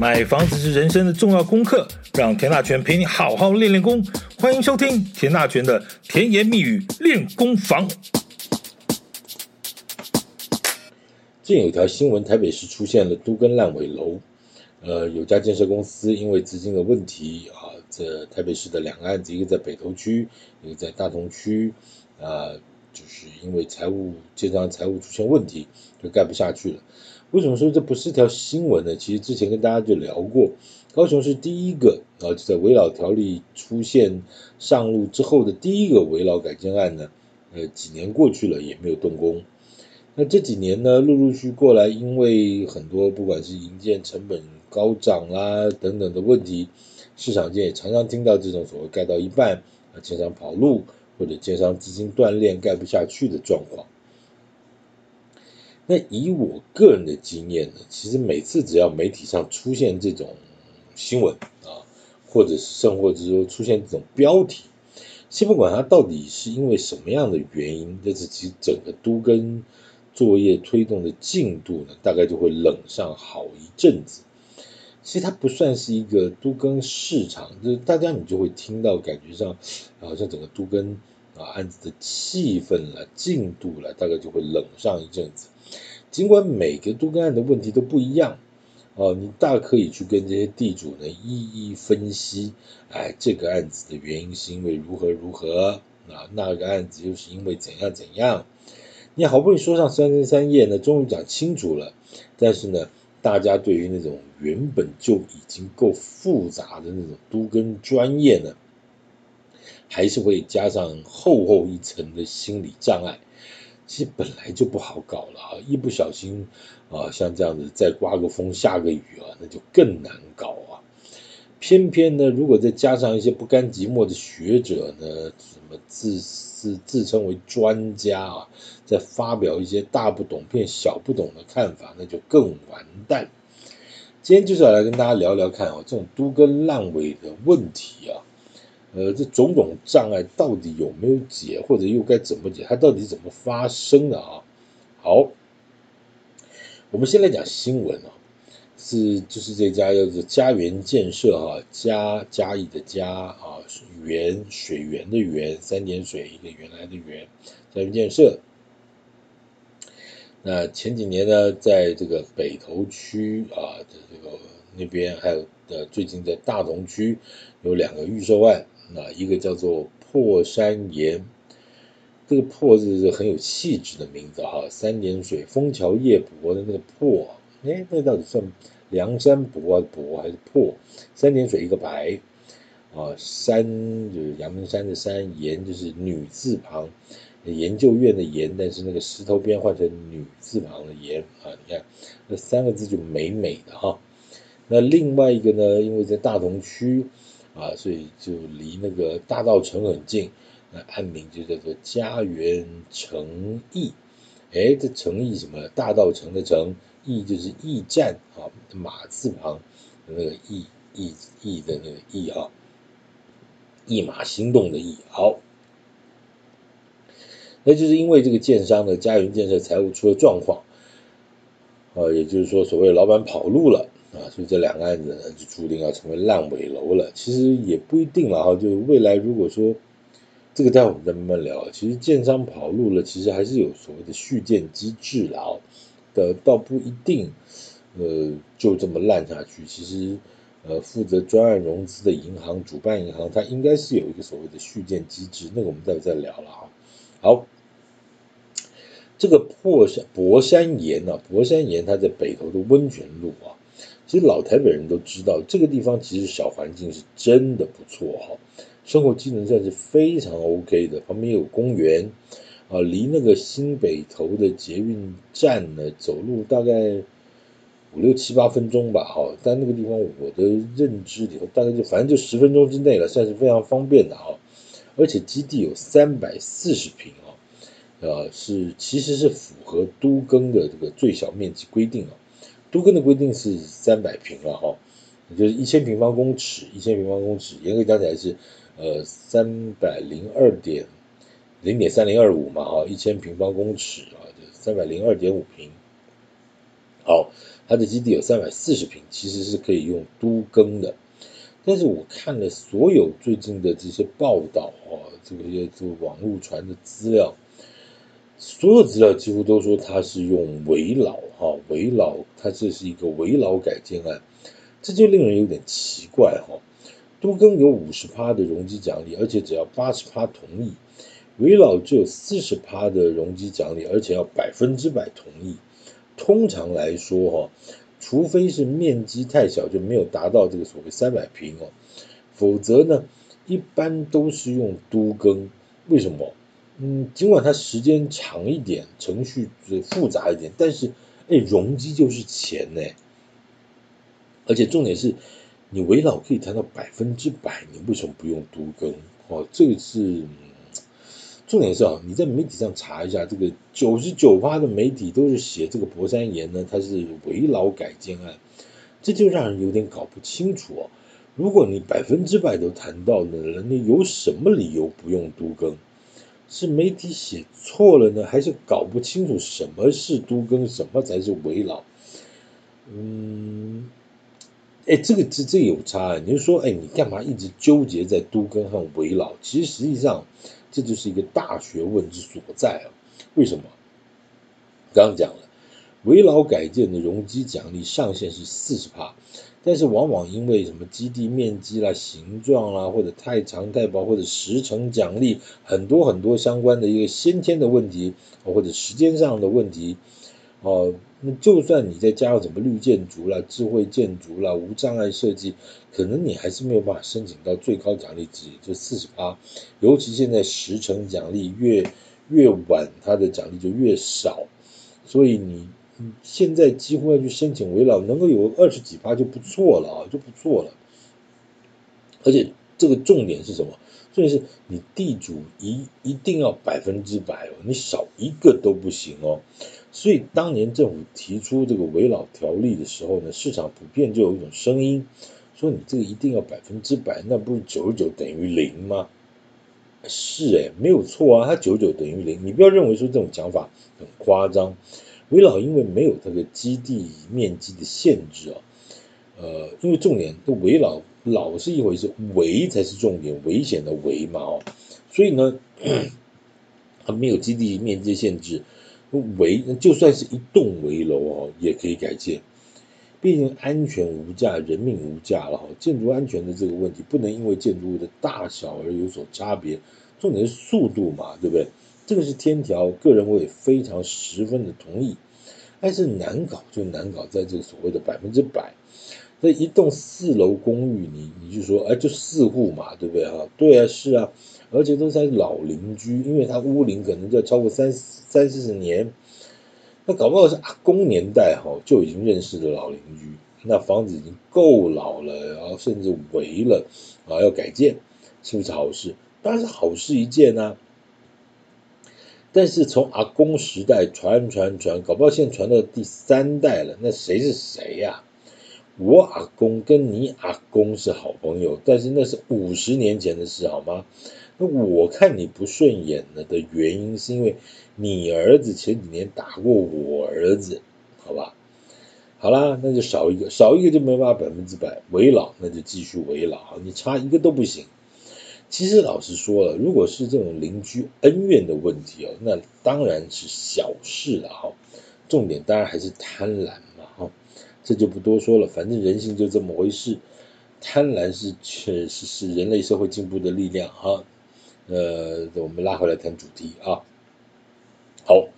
买房子是人生的重要功课，让田大权陪你好好练练功。欢迎收听田大权的甜言蜜语练功房。最近有一条新闻，台北市出现了都跟烂尾楼。呃，有家建设公司因为资金的问题啊，这台北市的两个案子，一个在北投区，一个在大同区，啊，就是因为财务建商财务出现问题，就盖不下去了。为什么说这不是条新闻呢？其实之前跟大家就聊过，高雄是第一个啊，就在围老条例出现上路之后的第一个围老改建案呢。呃，几年过去了也没有动工。那这几年呢，陆陆续续过来，因为很多不管是营建成本高涨啦等等的问题，市场间也常常听到这种所谓盖到一半啊，建商跑路或者建商资金断裂盖不下去的状况。那以我个人的经验呢，其实每次只要媒体上出现这种新闻啊，或者是甚或者说出现这种标题，先不管它到底是因为什么样的原因，但是其实整个都更作业推动的进度呢，大概就会冷上好一阵子。其实它不算是一个都更市场，就是大家你就会听到感觉上好像整个都更啊案子的气氛了、进度了，大概就会冷上一阵子。尽管每个都跟案的问题都不一样，哦，你大可以去跟这些地主呢一一分析，哎，这个案子的原因是因为如何如何，啊，那个案子又是因为怎样怎样，你好不容易说上三天三夜呢，终于讲清楚了，但是呢，大家对于那种原本就已经够复杂的那种都跟专业呢，还是会加上厚厚一层的心理障碍。其实本来就不好搞了啊，一不小心啊，像这样子再刮个风下个雨啊，那就更难搞啊。偏偏呢，如果再加上一些不甘寂寞的学者呢，什么自自自称为专家啊，再发表一些大不懂骗小不懂的看法，那就更完蛋。今天就是要来跟大家聊聊看啊，这种都跟烂尾的问题啊。呃，这种种障碍到底有没有解，或者又该怎么解？它到底怎么发生的啊？好，我们先来讲新闻啊，是就是这家叫做家园建设哈，家嘉义的嘉啊，源水源的源，三点水一个原来的源，家园建设。那前几年呢，在这个北投区啊的这个那边，还有呃最近在大同区有两个预售案。那一个叫做破山岩，这个破字是很有气质的名字哈。三点水枫桥夜泊的那个破，哎，那到底算梁山泊啊泊还是破？三点水一个白啊，山就是阳明山的山，岩就是女字旁，研究院的研，但是那个石头边换成女字旁的岩啊，你看那三个字就美美的哈。那另外一个呢，因为在大同区。啊，所以就离那个大道城很近，那案名就叫做家园诚驿，哎，这诚驿什么？大道城的埕，驿就是驿站啊，马字旁那个驿驿驿的那个驿啊，一马心动的驿。好，那就是因为这个建商的家园建设财务出了状况，啊，也就是说，所谓老板跑路了。啊，所以这两个案子呢，就注定要成为烂尾楼了。其实也不一定了哈，就未来如果说这个待会我们再慢慢聊。其实建商跑路了，其实还是有所谓的续建机制了的，倒不一定呃就这么烂下去。其实呃负责专案融资的银行，主办银行，它应该是有一个所谓的续建机制，那个我们待会再聊了哈。好，这个破山博山岩啊，博山岩它在北投的温泉路啊。其实老台北人都知道，这个地方其实小环境是真的不错哈，生活机能算是非常 OK 的，旁边有公园，啊，离那个新北投的捷运站呢，走路大概五六七八分钟吧，哈，但那个地方我的认知里头大概就反正就十分钟之内了，算是非常方便的哈，而且基地有三百四十平啊，呃，是其实是符合都更的这个最小面积规定啊。都更的规定是三百平了哈，也就是一千平方公尺，一千平方公尺，严格讲起来是呃三百零二点零点三零二五嘛哈，一千平方公尺啊，就三百零二点五平。好，它的基地有三百四十平，其实是可以用都更的。但是我看了所有最近的这些报道啊，这个些这网络传的资料，所有资料几乎都说它是用危老哈，危老，它这是一个危老改建案，这就令人有点奇怪哈。都更有五十趴的容积奖励，而且只要八十趴同意；危老只有四十趴的容积奖励，而且要百分之百同意。通常来说哈。除非是面积太小，就没有达到这个所谓三百平哦，否则呢，一般都是用都更。为什么？嗯，尽管它时间长一点，程序复杂一点，但是哎，容积就是钱呢。而且重点是，你围老可以谈到百分之百，你为什么不用都更？哦，这个是。重点是啊，你在媒体上查一下，这个九十九趴的媒体都是写这个博山岩呢，它是围老改建案，这就让人有点搞不清楚哦。如果你百分之百都谈到了，人家有什么理由不用都更？是媒体写错了呢，还是搞不清楚什么是都更，什么才是为老？嗯，哎，这个这这有差啊，你就说，哎，你干嘛一直纠结在都更和为老？其实实际上。这就是一个大学问之所在啊！为什么？刚刚讲了，危老改建的容积奖励上限是四十帕，但是往往因为什么基地面积啦、形状啦，或者太长太薄，或者时程奖励很多很多相关的一个先天的问题，或者时间上的问题。哦，那就算你再加上什么绿建筑啦、智慧建筑啦、无障碍设计，可能你还是没有办法申请到最高奖励值，就四十帕。尤其现在时程奖励越越晚，它的奖励就越少，所以你现在几乎要去申请危老，能够有二十几趴就不错了啊，就不错了。而且这个重点是什么？重点是你地主一一定要百分之百哦，你少一个都不行哦。所以当年政府提出这个危老条例的时候呢，市场普遍就有一种声音，说你这个一定要百分之百，那不是九十九等于零吗？是诶，没有错啊，它九十九等于零，你不要认为说这种讲法很夸张。围老因为没有这个基地面积的限制啊，呃，因为重点，都围老老是一回事，围才是重点，危险的危嘛哦，所以呢，它没有基地面积限制。围，就算是一栋围楼哦，也可以改建。毕竟安全无价，人命无价了哈。建筑安全的这个问题，不能因为建筑物的大小而有所差别。重点是速度嘛，对不对？这个是天条，个人我也非常十分的同意。但是难搞就难搞在这个所谓的百分之百。这一栋四楼公寓，你你就说，哎，就四户嘛，对不对哈？对啊，是啊。而且都是老邻居，因为他屋龄可能就要超过三三四十年，那搞不好是阿公年代哈就已经认识的老邻居，那房子已经够老了，然后甚至危了啊，要改建，是不是好事？当然是好事一件、啊。但是从阿公时代传传传，搞不好现在传到第三代了，那谁是谁呀、我阿公跟你阿公是好朋友，但是那是五十年前的事，好吗？那我看你不顺眼了的原因，是因为你儿子前几年打过我儿子，好吧？好啦，那就少一个，少一个就没办法百分之百危老，那就继续危老，你差一个都不行。其实老实说了，如果是这种邻居恩怨的问题哦，那当然是小事了哈。重点当然还是贪婪嘛哈，这就不多说了，反正人性就这么回事，贪婪是确实是人类社会进步的力量哈。呃，我们拉回来谈主题啊。好，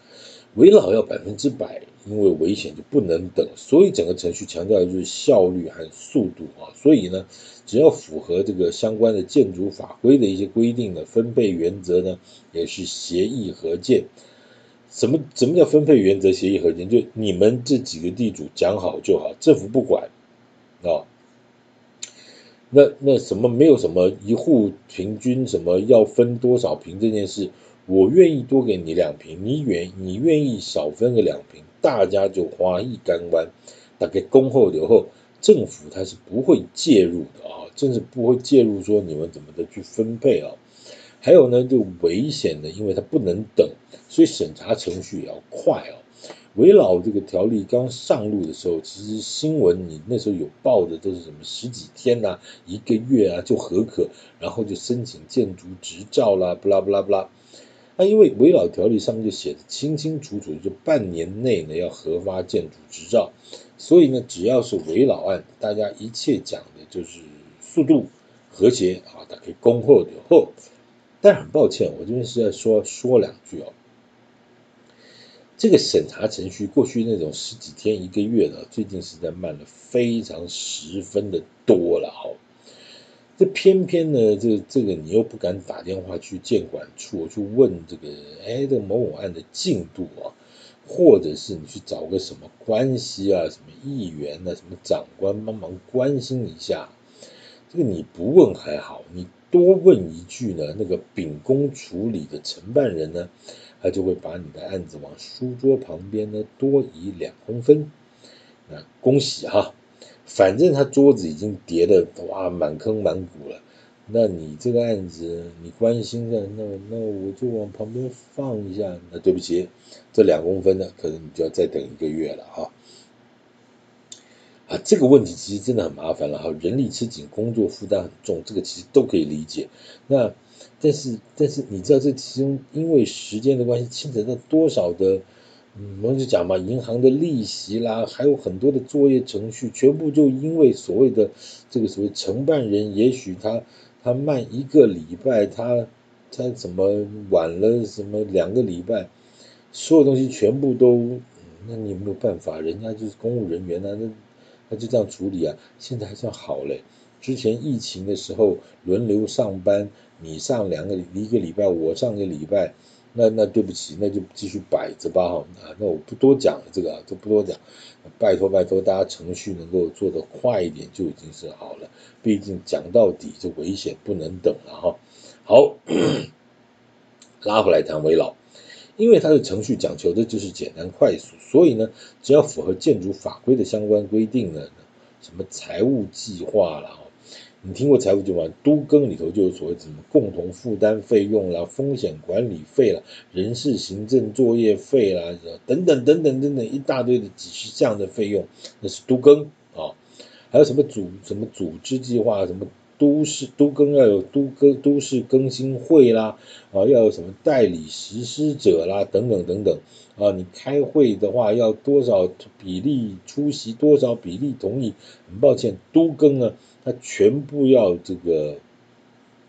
围老要百分之百，因为危险就不能等，所以整个程序强调的就是效率和速度啊。所以呢，只要符合这个相关的建筑法规的一些规定的分配原则呢，也是协议合建。什么什么叫分配原则协议合建？就你们这几个地主讲好就好，政府不管啊。那那什么没有什么一户平均什么要分多少平这件事，我愿意多给你两瓶，你愿你愿意少分个两瓶，大家就花一干弯，大概恭候留后，政府它是不会介入的啊，真是不会介入说你们怎么的去分配啊。还有呢，就危险的，因为它不能等，所以审查程序也要快啊。危老这个条例刚上路的时候，其实新闻你那时候有报的都是什么十几天呐、一个月啊就合可，然后就申请建筑执照啦，不啦不啦不啦。那因为危老条例上面就写的清清楚楚，就半年内呢要核发建筑执照，所以呢只要是危老案，大家一切讲的就是速度和谐啊，打开恭候的候。但很抱歉，我这边是在说说两句哦。这个审查程序过去那种十几天一个月的，最近实在慢了非常十分的多了哦。这偏偏呢，这这个你又不敢打电话去建管处去问这个，哎，这某某案的进度啊，或者是你去找个什么关系啊，什么议员啊，什么长官帮忙关心一下。这个你不问还好，你。多问一句呢，那个秉公处理的承办人呢，他就会把你的案子往书桌旁边呢多移两公分。那恭喜哈，反正他桌子已经叠的哇满坑满谷了。那你这个案子你关心的，那那我就往旁边放一下。那对不起，这两公分呢，可能你就要再等一个月了哈。啊，这个问题其实真的很麻烦了哈，人力吃紧，工作负担很重，这个其实都可以理解。那但是但是你知道这其中因为时间的关系，牵扯到多少的，我们就讲嘛，银行的利息啦，还有很多的作业程序，全部就因为所谓的这个所谓承办人，也许他他慢一个礼拜，他他怎么晚了什么两个礼拜，所有东西全部都，那你有没有办法，人家就是公务人员啊，那。那就这样处理啊，现在还算好嘞。之前疫情的时候轮流上班，你上两个一个礼拜，我上个礼拜，那那对不起，那就继续摆着吧哈。啊，那我不多讲了，这个啊，就不多讲。拜托拜托，大家程序能够做得快一点就已经是好了。毕竟讲到底，这危险不能等了哈。好，拉回来谈维老。因为它的程序讲求的就是简单快速，所以呢，只要符合建筑法规的相关规定呢，什么财务计划啦，你听过财务计划？都更里头就有所谓什么共同负担费用啦、风险管理费啦、人事行政作业费啦，等等等等等等一大堆的几十项的费用，那是都更啊，还有什么组什么组织计划什么。都市都更要有都更都市更新会啦，啊，要有什么代理实施者啦，等等等等，啊，你开会的话要多少比例出席，多少比例同意？很抱歉，都更呢，它全部要这个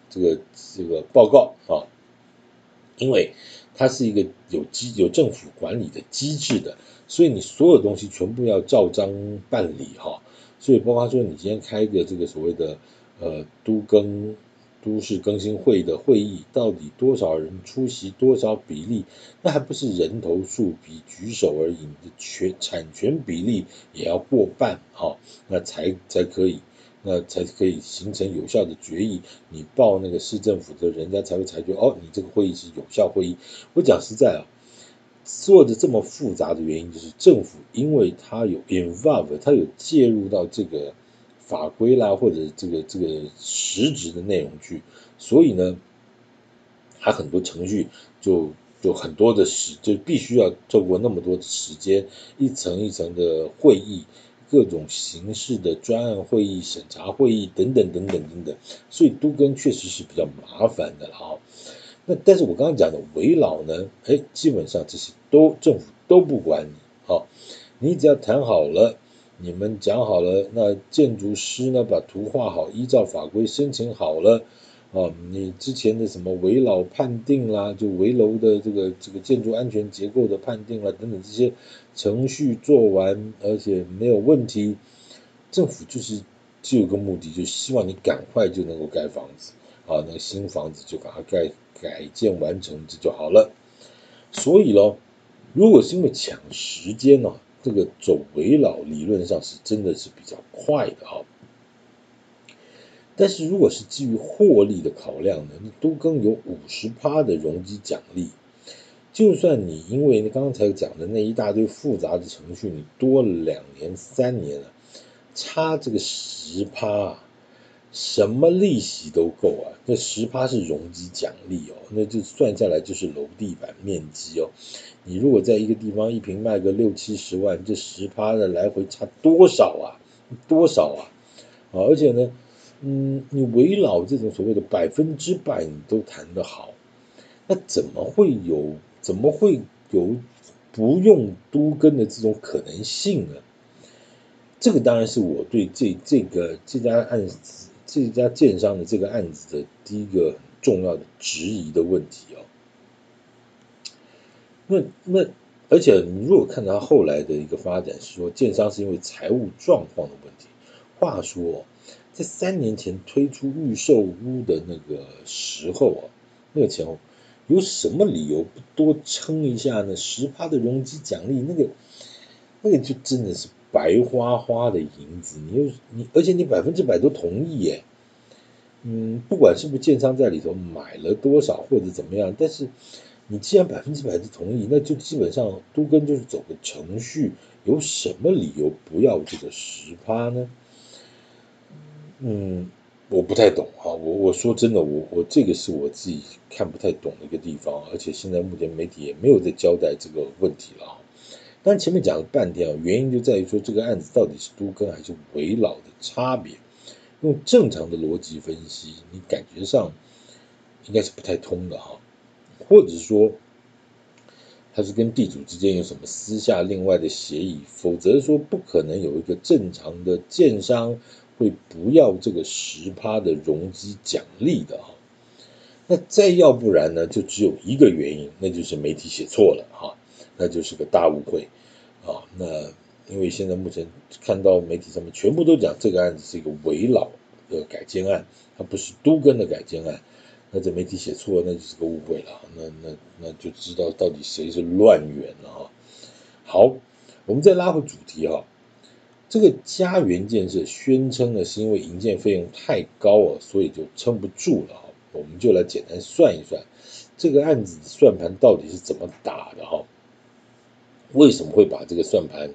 这个这个报告啊，因为它是一个有机有政府管理的机制的，所以你所有东西全部要照章办理哈，所以包括说你今天开一个这个所谓的。呃，都更都市更新会的会议，到底多少人出席，多少比例？那还不是人头数比举手而已，你的权产权比例也要过半，好，那才才可以，那才可以形成有效的决议。你报那个市政府的人家才会裁决，哦，你这个会议是有效会议。我讲实在啊，做的这么复杂的原因，就是政府因为它有 involve，它有介入到这个。法规啦，或者这个这个实质的内容去，所以呢，它很多程序就就很多的时，就必须要透过那么多的时间，一层一层的会议，各种形式的专案会议、审查会议等等等等等等，所以都更确实是比较麻烦的了哈。那但是我刚刚讲的危老呢，哎，基本上这些都政府都不管你，好，你只要谈好了。你们讲好了，那建筑师呢，把图画好，依照法规申请好了哦。你之前的什么围老判定啦，就围楼的这个这个建筑安全结构的判定啦，等等这些程序做完，而且没有问题，政府就是只有个目的，就希望你赶快就能够盖房子啊，那个新房子就把它盖改建完成，这就好了。所以喽，如果是因为抢时间呢？这个走围老理论上是真的是比较快的哈，但是如果是基于获利的考量呢，你都更有五十趴的容积奖励，就算你因为刚才讲的那一大堆复杂的程序，你多了两年三年了，差这个十趴啊，什么利息都够啊，那十趴是容积奖励哦，那就算下来就是楼地板面积哦。你如果在一个地方一平卖个六七十万，这十趴的来回差多少啊？多少啊？啊，而且呢，嗯，你围绕这种所谓的百分之百你都谈得好，那怎么会有怎么会有不用都更的这种可能性呢？这个当然是我对这这个这家案子这家建商的这个案子的第一个很重要的质疑的问题哦。那那而且你如果看到他后来的一个发展是说，建商是因为财务状况的问题。话说，在三年前推出预售屋的那个时候啊，那个前后有什么理由不多撑一下呢？十趴的容积奖励，那个那个就真的是白花花的银子。你又你，而且你百分之百都同意耶。嗯，不管是不是建商在里头买了多少或者怎么样，但是你既然百分之百的同意，那就基本上都跟就是走个程序。有什么理由不要这个十趴呢？嗯，我不太懂哈，我我说真的，我我这个是我自己看不太懂的一个地方，而且现在目前媒体也没有在交代这个问题了。但前面讲了半天啊，原因就在于说这个案子到底是都更还是围老的差别，用正常的逻辑分析，你感觉上应该是不太通的哈，或者说他是跟地主之间有什么私下另外的协议，否则说不可能有一个正常的建商。会不要这个十趴的融资奖励的哈，那再要不然呢，就只有一个原因，那就是媒体写错了哈，那就是个大误会啊。那因为现在目前看到媒体上面全部都讲这个案子是一个危老的改建案，它不是都更的改建案，那这媒体写错了，那就是个误会了。那那那就知道到底谁是乱源了哈。好，我们再拉回主题哈。这个家园建设宣称呢，是因为营建费用太高啊，所以就撑不住了哈。我们就来简单算一算，这个案子算盘到底是怎么打的哈？为什么会把这个算盘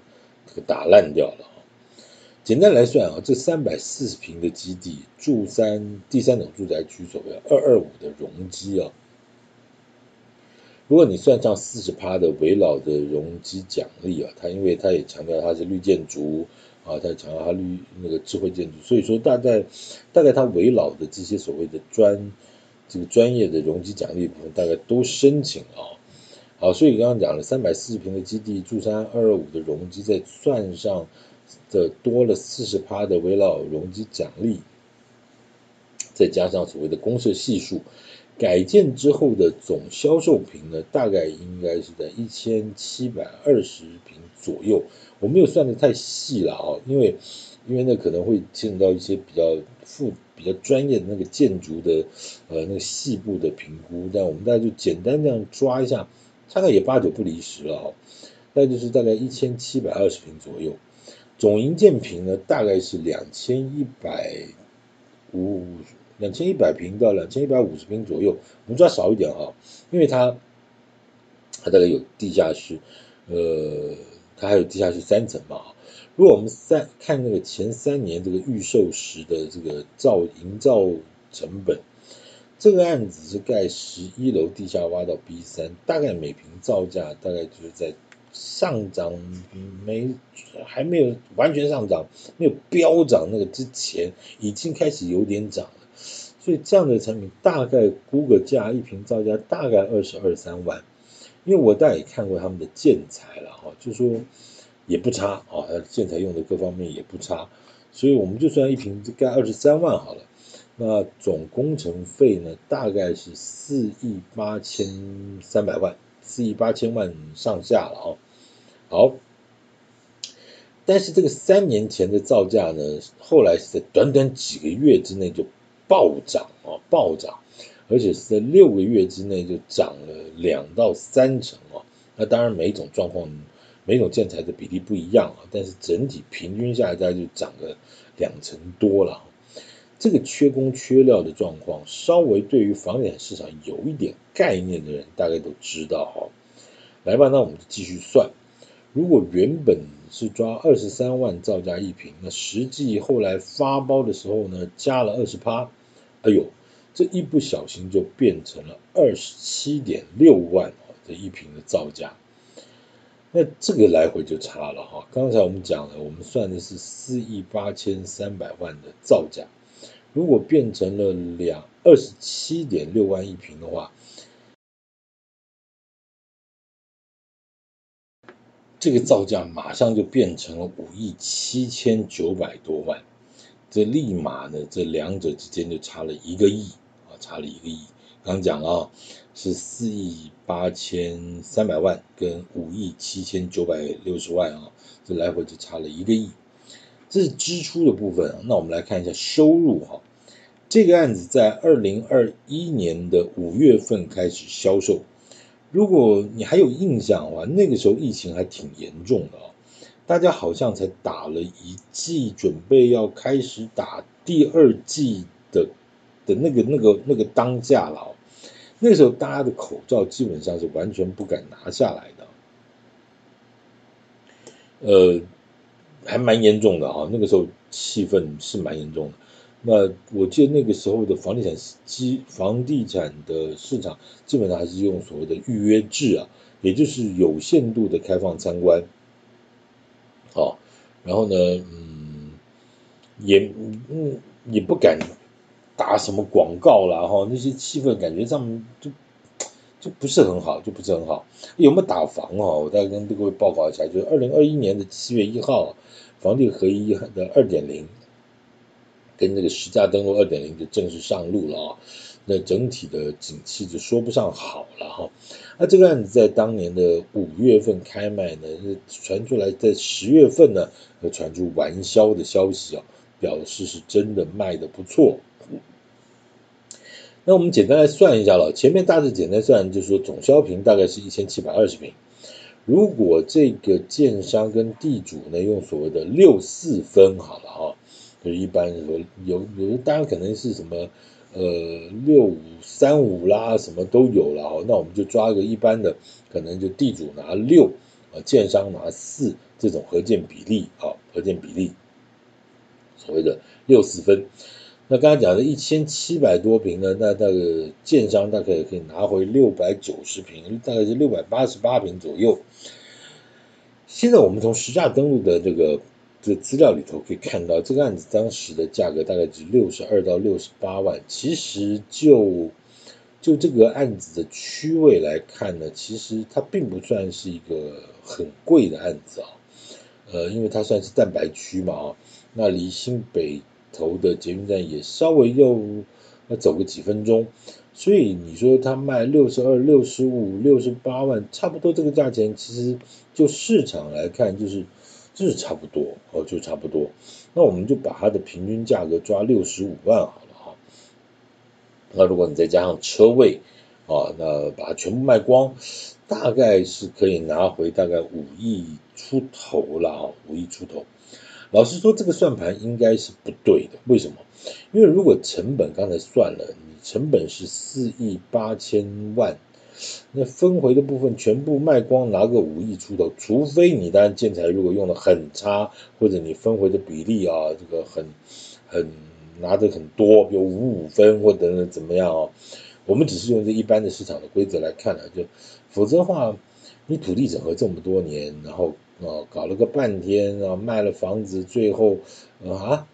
给打烂掉了？简单来算啊，这三百四十平的基地，住三第三种住宅区所谓二二五的容积啊，如果你算上四十趴的围老的容积奖励啊，它因为它也强调它是绿建筑。啊，他强他绿那个智慧建筑，所以说大概大概他围绕的这些所谓的专这个专业的容积奖励部分，大概都申请了啊。好，所以刚刚讲了三百四十平的基地，住三二二五的容积，再算上的多了四十趴的围绕容积奖励，再加上所谓的公设系数，改建之后的总销售坪呢，大概应该是在一千七百二十平左右。我没有算得太细了啊，因为因为那可能会牵扯到一些比较复、比较专业的那个建筑的呃那个细部的评估，但我们大家就简单这样抓一下，大概也八九不离十了啊，那就是大概一千七百二十平左右，总营建坪呢大概是两千一百五两千一百平到两千一百五十平左右，我们抓少一点啊，因为它它大概有地下室，呃。它还有地下室三层嘛？如果我们三看那个前三年这个预售时的这个造营造成本，这个案子是盖十一楼地下挖到 B 三，大概每平造价大概就是在上涨没还没有完全上涨，没有飙涨那个之前，已经开始有点涨了。所以这样的产品大概估个价，一平造价大概二十二三万。因为我大概也看过他们的建材了哈，就说也不差啊，建材用的各方面也不差，所以我们就算一坪盖二十三万好了，那总工程费呢大概是四亿八千三百万，四亿八千万上下了啊。好，但是这个三年前的造价呢，后来是在短短几个月之内就暴涨啊，暴涨。而且是在六个月之内就涨了两到三成啊！那当然每一种状况，每一种建材的比例不一样啊，但是整体平均下来大概就涨了两成多了。这个缺工缺料的状况，稍微对于房地产市场有一点概念的人，大概都知道哈。来吧，那我们就继续算。如果原本是抓二十三万造价一平，那实际后来发包的时候呢，加了二十趴，哎呦！这一不小心就变成了二十七点六万，这一瓶的造价。那这个来回就差了哈。刚才我们讲了，我们算的是四亿八千三百万的造价，如果变成了两二十七点六万一瓶的话，这个造价马上就变成了五亿七千九百多万，这立马呢，这两者之间就差了一个亿，差了一个亿。刚讲了啊，是四亿八千三百万跟五亿七千九百六十万啊，这来回就差了一个亿。这是支出的部分啊，那我们来看一下收入哈。这个案子在二零二一年的五月份开始销售。如果你还有印象的话，那个时候疫情还挺严重的啊，大家好像才打了一剂，准备要开始打第二剂的的那个那个那个当下了。那时候大家的口罩基本上是完全不敢拿下来的，呃，还蛮严重的哈。那个时候气氛是蛮严重的。那我记得那个时候的房地产基房地产的市场基本上还是用所谓的预约制啊，也就是有限度的开放参观，好，然后呢，嗯，也嗯也不敢打什么广告啦哈，那些气氛感觉上就就不是很好，就不是很好。有没有打房啊？我再跟各位报告一下，就是二零二一年的七月一号，房地合一的二点零。跟那个实价登录二点零就正式上路了啊，那整体的景气就说不上好了哈。那这个案子在当年的五月份开卖呢，传出来在十月份呢，又传出完销的消息啊，表示是真的卖的不错。那我们简单来算一下了，前面大致简单算就是说总销坪大概是一千七百二十坪，如果这个建商跟地主呢用所谓的六四分好了哈。就一般说有有的当然可能是什么呃六五三五啦，什么都有了哈，那我们就抓一个一般的，可能就地主拿六啊，建商拿四这种合建比例啊，合建比例，所谓的六四分。那刚才讲的一千七百多平呢，那那个建商大概可以拿回六百九十平，大概是六百八十八平左右。现在我们从实价登录的这个。这资料里头可以看到，这个案子当时的价格大概是六十二到六十八万。其实就就这个案子的区位来看呢，其实它并不算是一个很贵的案子啊。呃，因为它算是蛋白区嘛啊，那离新北头的捷运站也稍微要要走个几分钟，所以你说它卖六十二、六十五、六十八万，差不多这个价钱，其实就市场来看就是。就是差不多哦，就差不多。那我们就把它的平均价格抓六十五万好了哈。那如果你再加上车位啊，那把它全部卖光，大概是可以拿回大概五亿出头了啊，五亿出头。老实说，这个算盘应该是不对的。为什么？因为如果成本刚才算了，你成本是四亿八千万。那分回的部分全部卖光，拿个五亿出头，除非你当然建材如果用的很差，或者你分回的比例啊，这个很很拿的很多，比如五五分或者等等怎么样啊，我们只是用这一般的市场的规则来看了，就否则的话，你土地整合这么多年，然后哦搞了个半天啊卖了房子，最后啊。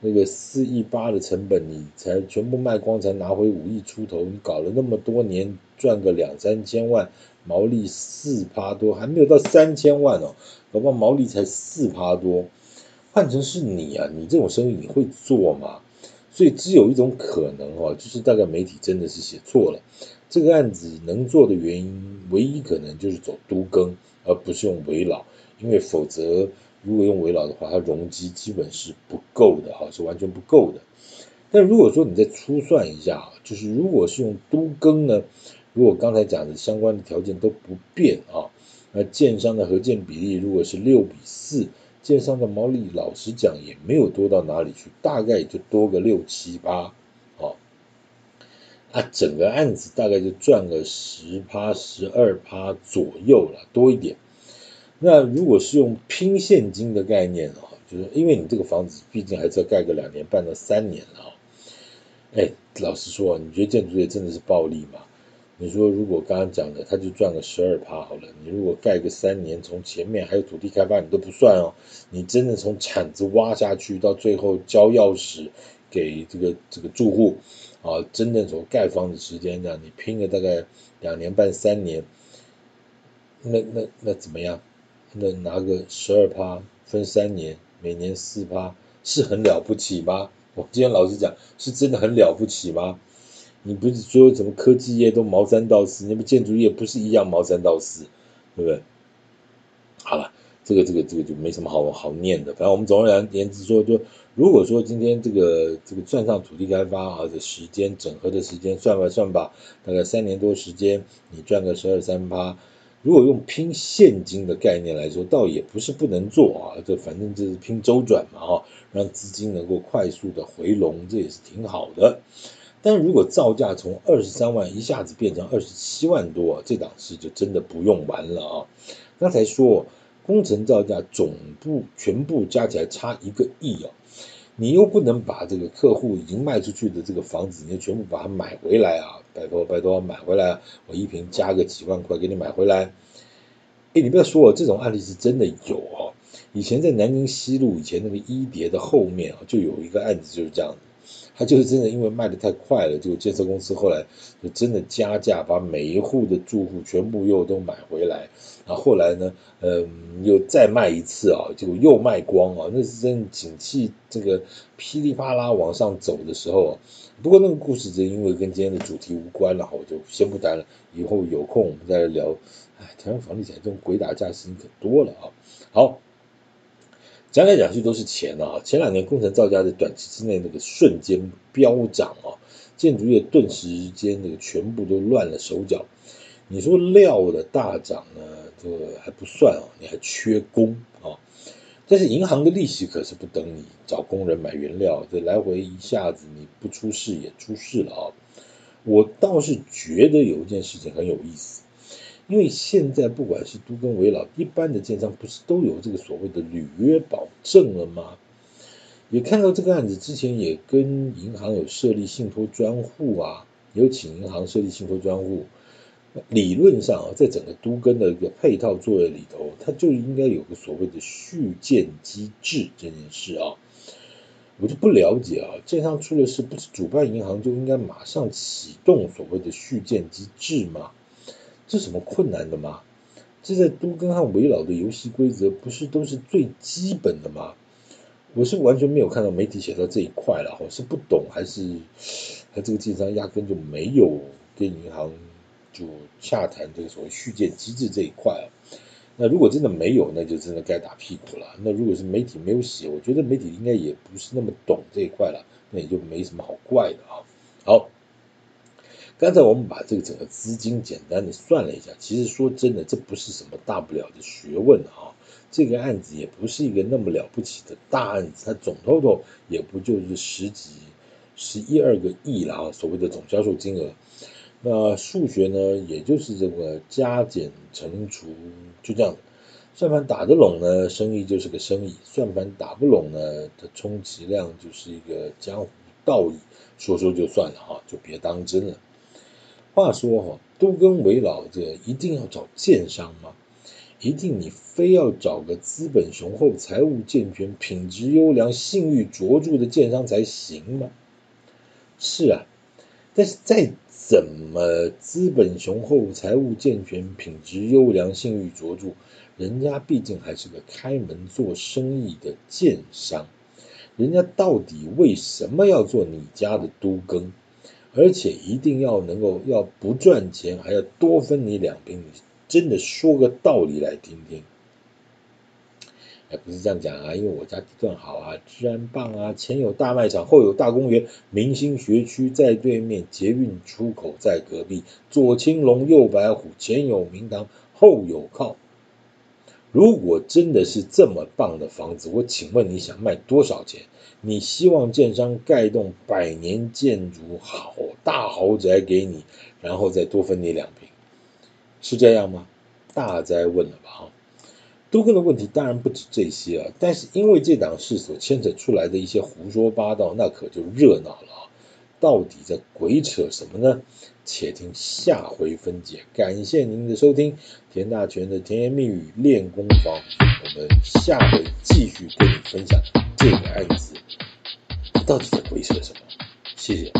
那个四亿八的成本，你才全部卖光，才拿回五亿出头。你搞了那么多年，赚个两三千万，毛利四趴多，还没有到三千万哦，搞不好毛利才四趴多。换成是你啊，你这种生意你会做吗？所以只有一种可能哦，就是大概媒体真的是写错了。这个案子能做的原因，唯一可能就是走都更，而不是用危老，因为否则。如果用围老的话，它容积基本是不够的哈，是完全不够的。但如果说你再粗算一下啊，就是如果是用都更呢，如果刚才讲的相关的条件都不变啊，那建商的合建比例如果是六比四，建商的毛利老实讲也没有多到哪里去，大概也就多个六七八啊，啊，整个案子大概就赚个十趴十二趴左右了，多一点。那如果是用拼现金的概念啊，就是因为你这个房子毕竟还是要盖个两年半到三年了啊，哎，老实说，你觉得建筑业真的是暴利吗？你说如果刚刚讲的，他就赚个十二趴好了。你如果盖个三年，从前面还有土地开发，你都不算哦。你真的从铲子挖下去，到最后交钥匙给这个这个住户啊，真正从盖房子时间这样，你拼了大概两年半三年，那那那怎么样？那拿个十二趴分三年，每年四趴，是很了不起吗？我今天老实讲，是真的很了不起吗？你不是说什么科技业都毛三到四，那么建筑业不是一样毛三到四，对不对？好了，这个这个这个就没什么好好念的。反正我们总而言之说，就如果说今天这个这个算上土地开发啊的时间整合的时间算吧算吧，大概三年多时间，你赚个十二三趴。如果用拼现金的概念来说，倒也不是不能做啊。这反正就是拼周转嘛哈，让资金能够快速的回笼，这也是挺好的。但如果造价从二十三万一下子变成二十七万多，这档事就真的不用玩了啊！刚才说工程造价总部全部加起来差一个亿啊，你又不能把这个客户已经卖出去的这个房子，你就全部把它买回来啊！拜托拜托，买回来我一平加个几万块给你买回来。哎，你不要说我这种案例是真的有哦！以前在南京西路以前那个一叠的后面啊，就有一个案子就是这样。他就是真的，因为卖得太快了，就建设公司后来就真的加价，把每一户的住户全部又都买回来。然后后来呢，嗯，又再卖一次啊，结果又卖光啊。那是真的景气这个噼里啪啦往上走的时候。不过那个故事就因为跟今天的主题无关了，我就先不谈了。以后有空我们再来聊。哎，台湾房地产这种鬼打架事情可多了啊。好。讲来讲去都是钱啊！前两年工程造价在短期之内那个瞬间飙涨啊，建筑业顿时间那个全部都乱了手脚。你说料的大涨呢，这个还不算啊，你还缺工啊。但是银行的利息可是不等你找工人买原料，这来回一下子你不出事也出事了啊。我倒是觉得有一件事情很有意思。因为现在不管是都更危老，一般的建商不是都有这个所谓的履约保证了吗？也看到这个案子之前也跟银行有设立信托专户啊，有请银行设立信托专户。理论上啊，在整个都跟的一个配套作业里头，它就应该有个所谓的续建机制这件事啊。我就不了解啊，建商出了事，不是主办银行就应该马上启动所谓的续建机制吗？这什么困难的吗？这在都更和围绕的游戏规则不是都是最基本的吗？我是完全没有看到媒体写到这一块了，我是不懂还是 还这个建商压根就没有跟银行就洽谈这个所谓续建机制这一块啊？那如果真的没有，那就真的该打屁股了。那如果是媒体没有写，我觉得媒体应该也不是那么懂这一块了，那也就没什么好怪的啊。好。刚才我们把这个整个资金简单的算了一下，其实说真的，这不是什么大不了的学问啊。这个案子也不是一个那么了不起的大案子，它总 total 也不就是十几、十一二个亿了啊，所谓的总销售金额。那数学呢，也就是这个加减乘除，就这样。算盘打得拢呢，生意就是个生意；算盘打不拢呢，它充其量就是一个江湖道义，说说就算了哈，就别当真了。话说哈，都更为老这一定要找建商吗？一定你非要找个资本雄厚、财务健全、品质优良、信誉卓著的建商才行吗？是啊，但是再怎么资本雄厚、财务健全、品质优良、信誉卓著，人家毕竟还是个开门做生意的建商，人家到底为什么要做你家的都更？而且一定要能够要不赚钱，还要多分你两瓶，你真的说个道理来听听。哎，不是这样讲啊，因为我家地段好啊，治安棒啊，前有大卖场，后有大公园，明星学区在对面，捷运出口在隔壁，左青龙右白虎，前有明堂，后有靠。如果真的是这么棒的房子，我请问你想卖多少钱？你希望建商盖栋百年建筑好大豪宅给你，然后再多分你两瓶，是这样吗？大灾问了吧哈！都更的问题当然不止这些啊，但是因为这档事所牵扯出来的一些胡说八道，那可就热闹了啊！到底在鬼扯什么呢？且听下回分解。感谢您的收听，田大全的甜言蜜语练功房，我们下回继续跟你分享这个案子到底在鬼扯什么。谢谢。